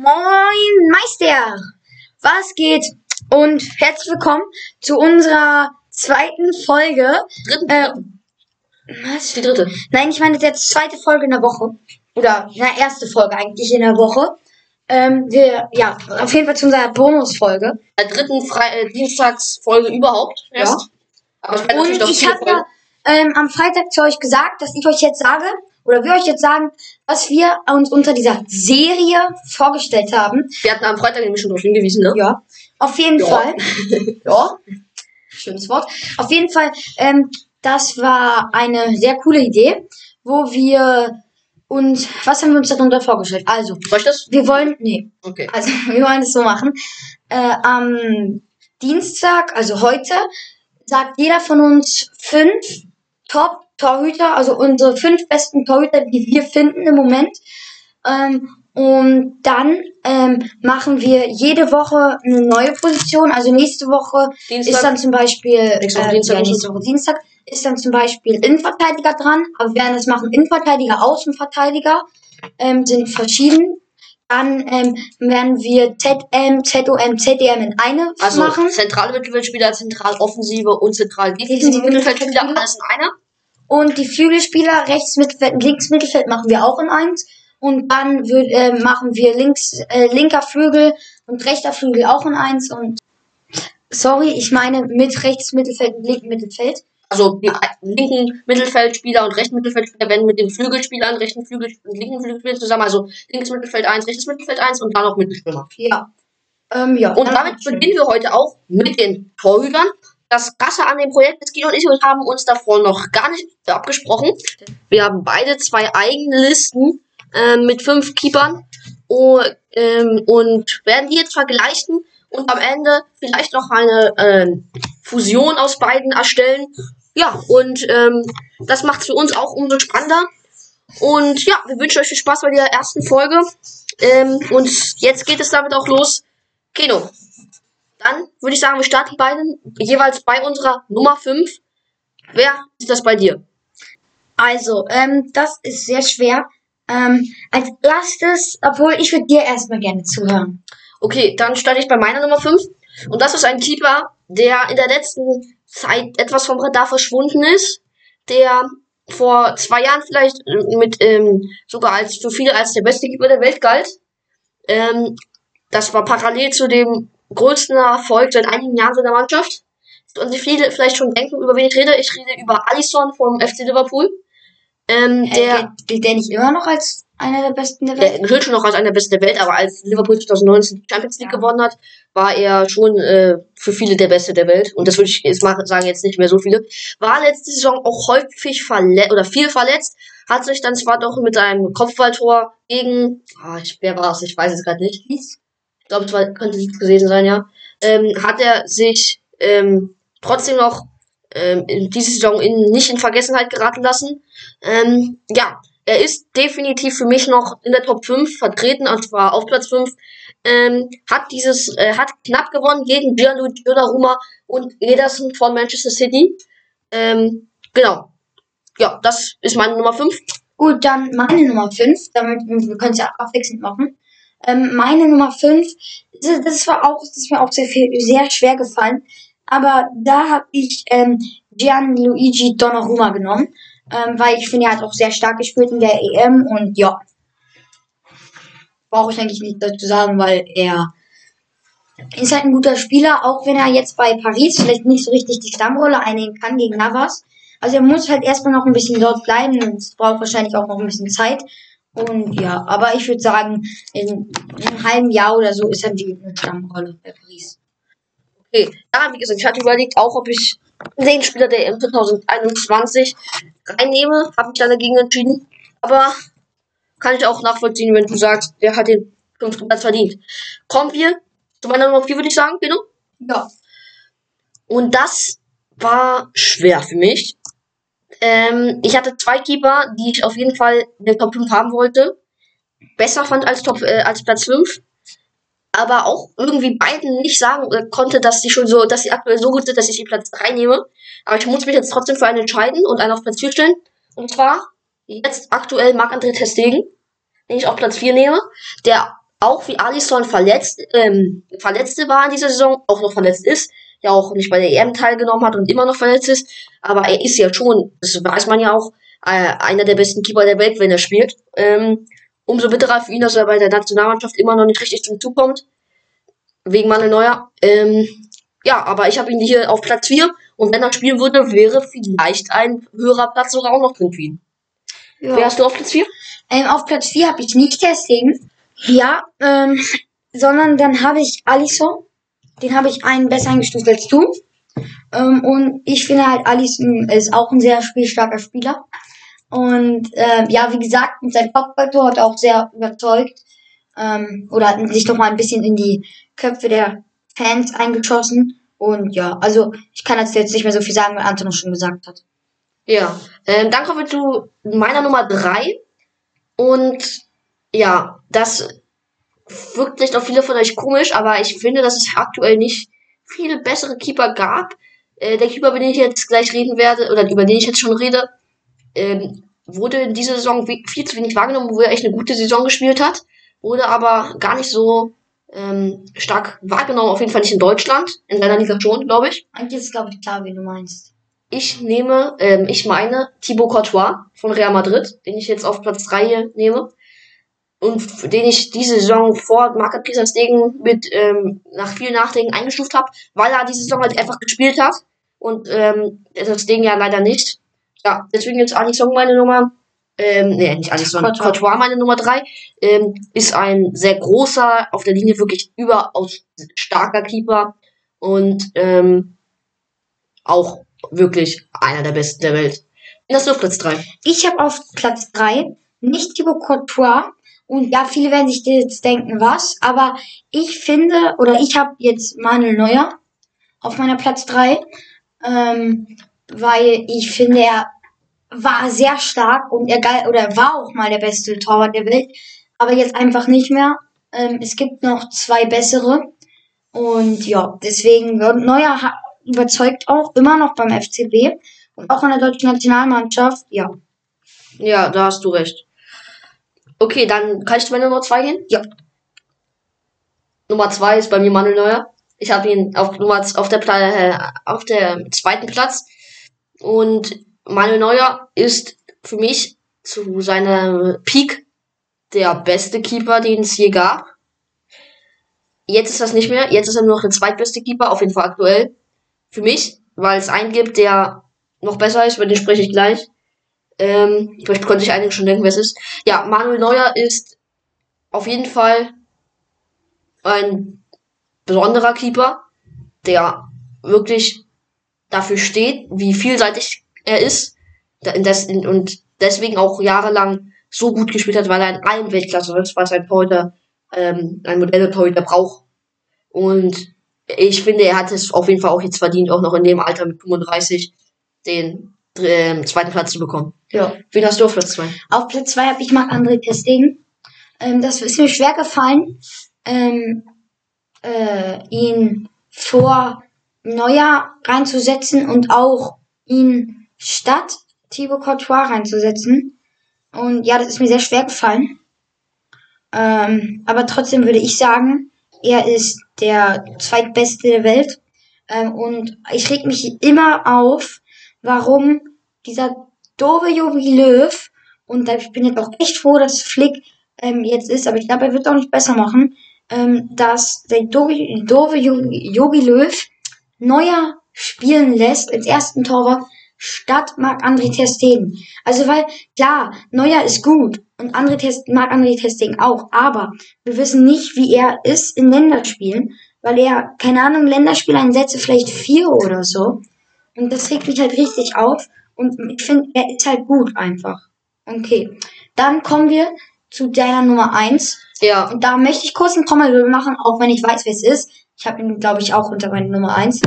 Moin Meister, was geht? Und herzlich willkommen zu unserer zweiten Folge. Dritten, Äh, was? Die dritte. Nein, ich meine jetzt zweite Folge in der Woche. Oder na, erste Folge eigentlich in der Woche. Ähm, wir, ja, auf jeden Fall zu unserer Bonusfolge. Der dritten Fre äh, Dienstagsfolge überhaupt. Erst. Aber ich meine Und ich habe ja ähm, am Freitag zu euch gesagt, dass ich euch jetzt sage, oder wir euch jetzt sagen, was wir uns unter dieser Serie vorgestellt haben. Wir hatten am Freitag nämlich schon darauf hingewiesen, ne? Ja, auf jeden Ja. Fall. ja, schönes Wort. Auf jeden Fall, ähm, das war eine sehr coole Idee, wo wir uns, was haben wir uns darunter vorgestellt? Also, Soll ich das? wir wollen, nee, Okay. also wir wollen es so machen. Äh, am Dienstag, also heute, sagt jeder von uns fünf Top-Torhüter, also unsere fünf besten Torhüter, die wir finden im Moment. Ähm, und dann ähm, machen wir jede Woche eine neue Position. Also nächste Woche Dienstag. ist dann zum Beispiel Nächste Woche äh, Dienstag ja, nächste Woche Dienstag ist dann zum Beispiel Innenverteidiger dran. Aber wir werden das machen Innenverteidiger, Außenverteidiger ähm, sind verschieden. Dann ähm, werden wir ZM, ZOM, ZDM in eine Also machen. zentrale Mittelfeldspieler, zentral offensive und zentral defensive Mittelfeldspieler. alles in einer. Und die Flügelspieler, rechts Mittelfeld und links Mittelfeld machen wir auch in eins. Und dann äh, machen wir links, äh, linker Flügel und rechter Flügel auch in eins. Und sorry, ich meine mit rechts Mittelfeld und linken Mittelfeld. Also die linken Mittelfeldspieler und rechten Mittelfeldspieler werden mit den Flügelspielern, rechten Flügel und linken Flügelspielern zusammen, also linkes Mittelfeld 1, rechtes Mittelfeld 1 und dann noch Mittelstürmer. Ja. Ähm, ja. Und damit beginnen wir heute auch mit den Torhütern. Das Krasse an dem Projekt ist, Guido und ich haben uns davor noch gar nicht abgesprochen. Wir haben beide zwei eigene Listen ähm, mit fünf Keepern und, ähm, und werden die jetzt vergleichen und am Ende vielleicht noch eine ähm, Fusion aus beiden erstellen. Ja, und ähm, das macht es für uns auch umso spannender. Und ja, wir wünschen euch viel Spaß bei der ersten Folge. Ähm, und jetzt geht es damit auch los. Kino. Dann würde ich sagen, wir starten beiden jeweils bei unserer Nummer 5. Wer ist das bei dir? Also, ähm, das ist sehr schwer. Ähm, als erstes, obwohl ich würde dir erstmal gerne zuhören. Okay, dann starte ich bei meiner Nummer 5. Und das ist ein Keeper, der in der letzten Zeit etwas vom Radar verschwunden ist. Der vor zwei Jahren vielleicht äh, mit ähm, sogar als für viele als der beste Keeper der Welt galt. Ähm, das war parallel zu dem größten Erfolg seit einigen Jahren seiner Mannschaft. Und viele vielleicht schon denken, über wen ich rede. Ich rede über Alisson vom FC Liverpool. Ähm, Äh, der gilt, der nicht immer noch als einer der besten der Welt? der gilt schon noch als einer der besten der Welt, aber als Liverpool 2019 die Champions League gewonnen hat, war er schon äh, für viele der Beste der Welt. Und das würde ich jetzt mal sagen, jetzt nicht mehr so viele. War letzte Saison auch häufig verletzt oder viel verletzt, hat sich dann zwar doch mit einem Kopfballtor gegen, ah, ich, wer war es, ich weiß es gerade nicht. Glaube, es könnte es gewesen sein, ja. Ähm, hat er sich ähm, trotzdem noch ähm, in diese Saison in, nicht in Vergessenheit geraten lassen. Ähm, ja, er ist definitiv für mich noch in der Top 5 vertreten, und zwar auf Platz 5. Ähm, hat dieses, äh, hat knapp gewonnen gegen Gianluigi Donnarumma und Ederson von Manchester City. Ähm, genau. Ja, das ist meine Nummer 5. Gut, dann meine Nummer 5, damit wir können es ja abwechselnd machen. Ähm, meine Nummer 5, das, das war auch, das ist mir auch sehr viel, sehr schwer gefallen, aber da habe ich ähm, Gianluigi Donnarumma genommen, ähm, weil ich finde, er hat auch sehr stark gespielt in der EM und ja, brauche ich eigentlich nicht dazu sagen, weil er ist halt ein guter Spieler, auch wenn er jetzt bei Paris vielleicht nicht so richtig die Stammrolle einnehmen kann gegen Navas. Also er muss halt erstmal noch ein bisschen dort bleiben und braucht wahrscheinlich auch noch ein bisschen Zeit. Und ja, aber ich würde sagen, in, einem halben Jahr oder so ist er die Stammrolle bei Paris. Okay, ja, wie gesagt, ich hatte überlegt auch, ob ich den Spieler der EM 2021 reinnehme. Habe mich dann dagegen entschieden. Aber kann ich auch nachvollziehen, wenn du sagst, der hat den fünften Platz verdient. Kommen wir zu meiner Nummer 4, würde ich sagen, genau. Ja. Und das war schwer für mich. Ähm, ich hatte zwei Keeper, die ich auf jeden Fall in der Top 5 haben wollte. Besser fand als, Top, äh, als Platz 5. Aber auch irgendwie beiden nicht sagen äh, konnte, dass die schon so, dass sie aktuell so gut sind, dass ich die Platz 3 nehme. Aber ich muss mich jetzt trotzdem für einen entscheiden und einen auf Platz 4 stellen. Und zwar jetzt aktuell Marc-André Testegen, den ich auf Platz 4 nehme, der auch wie Alisson verletzt, ähm, Verletzte war in dieser Saison, auch noch verletzt ist, ja auch nicht bei der EM teilgenommen hat und immer noch verletzt ist, aber er ist ja schon, das weiß man ja auch, äh, einer der besten Keeper der Welt, wenn er spielt. Ähm, umso bitterer für ihn, dass er bei der Nationalmannschaft immer noch nicht richtig zum Zug kommt. Wegen Manuel Neuer. Ähm, ja, aber ich habe ihn hier auf Platz 4 und wenn er spielen würde, wäre vielleicht ein höherer Platz sogar auch noch drin für ihn. Ja. Wer hast du auf Platz 4? Ähm, auf Platz 4 habe ich nicht Testing. Ja, ähm, sondern dann habe ich Alisson. Den habe ich einen besser eingestuft als du. Ähm, und ich finde halt, Alisson ist auch ein sehr spielstarker Spieler. Und ähm, ja, wie gesagt, mit seinem Kopfballtor hat er auch sehr überzeugt. Ähm, oder hat sich doch mal ein bisschen in die Köpfe der Fans eingeschossen. Und ja, also ich kann jetzt nicht mehr so viel sagen, weil Anton schon gesagt hat. Ja, ähm, dann kommen wir zu meiner Nummer 3. Und ja, das wirkt vielleicht auf viele von euch komisch, aber ich finde, dass es aktuell nicht viele bessere Keeper gab. Äh, der Keeper, über den ich jetzt gleich reden werde, oder über den ich jetzt schon rede, ähm, wurde in dieser Saison viel zu wenig wahrgenommen, wo er echt eine gute Saison gespielt hat, wurde aber gar nicht so ähm, stark wahrgenommen, auf jeden Fall nicht in Deutschland, in seiner Liga schon, glaube ich. Eigentlich ist es, glaube ich, klar, wie du meinst. Ich nehme, ähm, ich meine Thibaut Courtois von Real Madrid, den ich jetzt auf Platz 3 hier nehme. Und den ich diese Saison vor Market Pisa Stegen mit ähm, nach viel Nachdenken eingestuft habe, weil er diese Saison halt einfach gespielt hat. Und ähm, das Ding ja leider nicht. Ja, deswegen jetzt Alisson meine Nummer. Ähm, nee, nicht Alisson, Courtois. Courtois meine Nummer 3. Ähm, ist ein sehr großer, auf der Linie wirklich überaus starker Keeper. Und ähm, auch wirklich einer der besten der Welt. Hast du auf Platz 3? Ich habe auf Platz 3 nicht Thibaut Courtois. Und ja, viele werden sich jetzt denken, was. Aber ich finde, oder ich habe jetzt Manuel Neuer auf meiner Platz 3. Ähm, weil ich finde, er war sehr stark und er geil, oder er war auch mal der beste Torwart der Welt. Aber jetzt einfach nicht mehr. Ähm, es gibt noch zwei bessere. Und ja, deswegen wird Neuer überzeugt auch immer noch beim FCB und auch in der deutschen Nationalmannschaft. Ja, Ja, da hast du recht. Okay, dann kann ich zu meiner Nummer 2 gehen? Ja. Nummer 2 ist bei mir Manuel Neuer. Ich habe ihn auf, Nummer, auf, der, äh, auf der zweiten Platz. Und Manuel Neuer ist für mich zu seiner Peak der beste Keeper, den es je gab. Jetzt ist das nicht mehr. Jetzt ist er nur noch der zweitbeste Keeper, auf jeden Fall aktuell. Für mich, weil es einen gibt, der noch besser ist, über den spreche ich gleich. Ähm, vielleicht konnte sich einige schon denken, wer es ist. Ja, Manuel Neuer ist auf jeden Fall ein besonderer Keeper, der wirklich dafür steht, wie vielseitig er ist und deswegen auch jahrelang so gut gespielt hat, weil er in allen Weltklasse ist, was ein Torhüter, ähm, ein moderne Torhüter braucht. Und ich finde, er hat es auf jeden Fall auch jetzt verdient, auch noch in dem Alter mit 35 den ähm, zweiten Platz zu bekommen. ja. Wen hast du auf Platz 2? Auf Platz 2 habe ich Marc André Testing. Ähm, das ist mir schwer gefallen, ähm, äh, ihn vor Neuer reinzusetzen und auch ihn statt Thibaut Courtois reinzusetzen. Und ja, das ist mir sehr schwer gefallen. Ähm, aber trotzdem würde ich sagen, er ist der zweitbeste der Welt. Ähm, und ich reg mich immer auf, warum dieser doofe Jogi Löw, und ich bin jetzt auch echt froh, dass Flick ähm, jetzt ist, aber ich glaube, er wird auch nicht besser machen, ähm, dass der doofe, doofe Jogi Löw Neuer spielen lässt als ersten Torwart statt Marc-André Ter Stegen. Also weil, klar, Neuer ist gut und André Ter- Marc-André Ter Stegen auch, aber wir wissen nicht, wie er ist in Länderspielen, weil er, keine Ahnung, Länderspieleinsätze vielleicht vier oder so. Und das regt mich halt richtig auf. Und ich finde, er ist halt gut einfach. Okay. Dann kommen wir zu deiner Nummer eins Ja, Und da möchte ich kurz einen Trommelwirbel machen, auch wenn ich weiß, wer es ist. Ich habe ihn, glaube ich, auch unter meiner Nummer eins.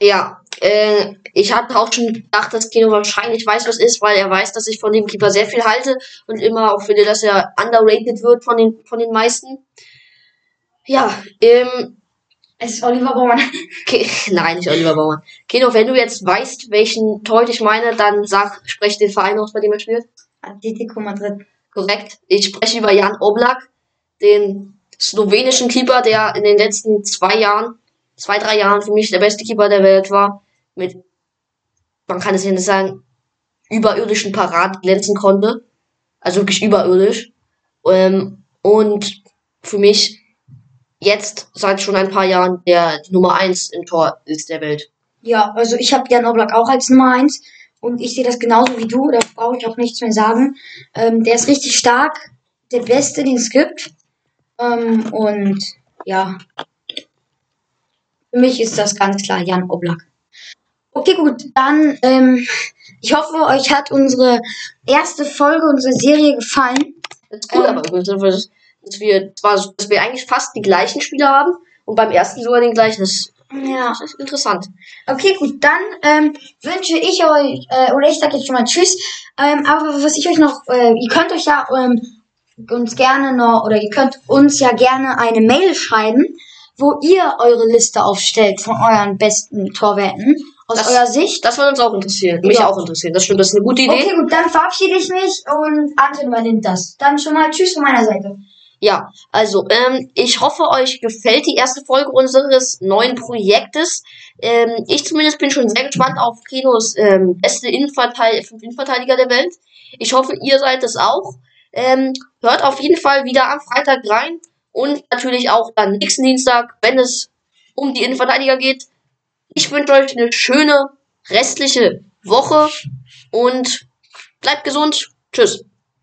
ja. Äh, ich hatte auch schon gedacht, dass Kino wahrscheinlich weiß, was ist, weil er weiß, dass ich von dem Keeper sehr viel halte und immer auch finde, dass er underrated wird von den, von den meisten. Ja, ähm, Es ist Oliver Baumann. Ke Nein, nicht Oliver Baumann. Kino, wenn du jetzt weißt, welchen Torhüter ich meine, dann sag, sprech den Verein aus, bei dem er spielt. Atletico Madrid. Korrekt. Ich spreche über Jan Oblak, den slowenischen Keeper, der in den letzten zwei Jahren, zwei, drei Jahren für mich der beste Keeper der Welt war. Mit, man kann es ja nicht sagen, überirdischen Parat glänzen konnte. Also wirklich überirdisch. Ähm, und für mich jetzt seit schon ein paar Jahren der Nummer eins im Tor ist der Welt. Ja, also ich habe Jan Oblak auch als Nummer eins und ich sehe das genauso wie du, da brauche ich auch nichts mehr sagen. Ähm, der ist richtig stark, der Beste, den es gibt. Ähm, und ja, für mich ist das ganz klar Jan Oblak. Okay, gut, dann ähm, ich hoffe, euch hat unsere erste Folge, unsere Serie gefallen. Das ist Ähm. aber übrigens, dass wir zwar, dass wir eigentlich fast die gleichen Spieler haben und beim ersten sogar den gleichen. Das, Ja. das ist interessant. Okay, gut, dann ähm, wünsche ich euch, äh, oder ich sage jetzt schon mal Tschüss, ähm, aber was ich euch noch, äh, ihr könnt euch ja ähm, uns gerne noch, oder ihr könnt uns ja gerne eine Mail schreiben, wo ihr eure Liste aufstellt von euren besten Torwerten aus Das- eurer Sicht. Das würde uns auch interessieren. Mich Ja. auch interessieren. Das stimmt, das ist eine gute Idee. Okay, gut, dann verabschiede ich mich und Anton übernimmt das. Dann schon mal Tschüss von meiner Seite. Ja, also, ähm, ich hoffe, euch gefällt die erste Folge unseres neuen Projektes. Ähm, ich zumindest bin schon sehr gespannt auf Kinos ähm, beste Innenverteil fünf Innenverteidiger der Welt. Ich hoffe, ihr seid es auch. Ähm, hört auf jeden Fall wieder am Freitag rein und natürlich auch dann nächsten Dienstag, wenn es um die Innenverteidiger geht. Ich wünsche euch eine schöne restliche Woche und bleibt gesund. Tschüss.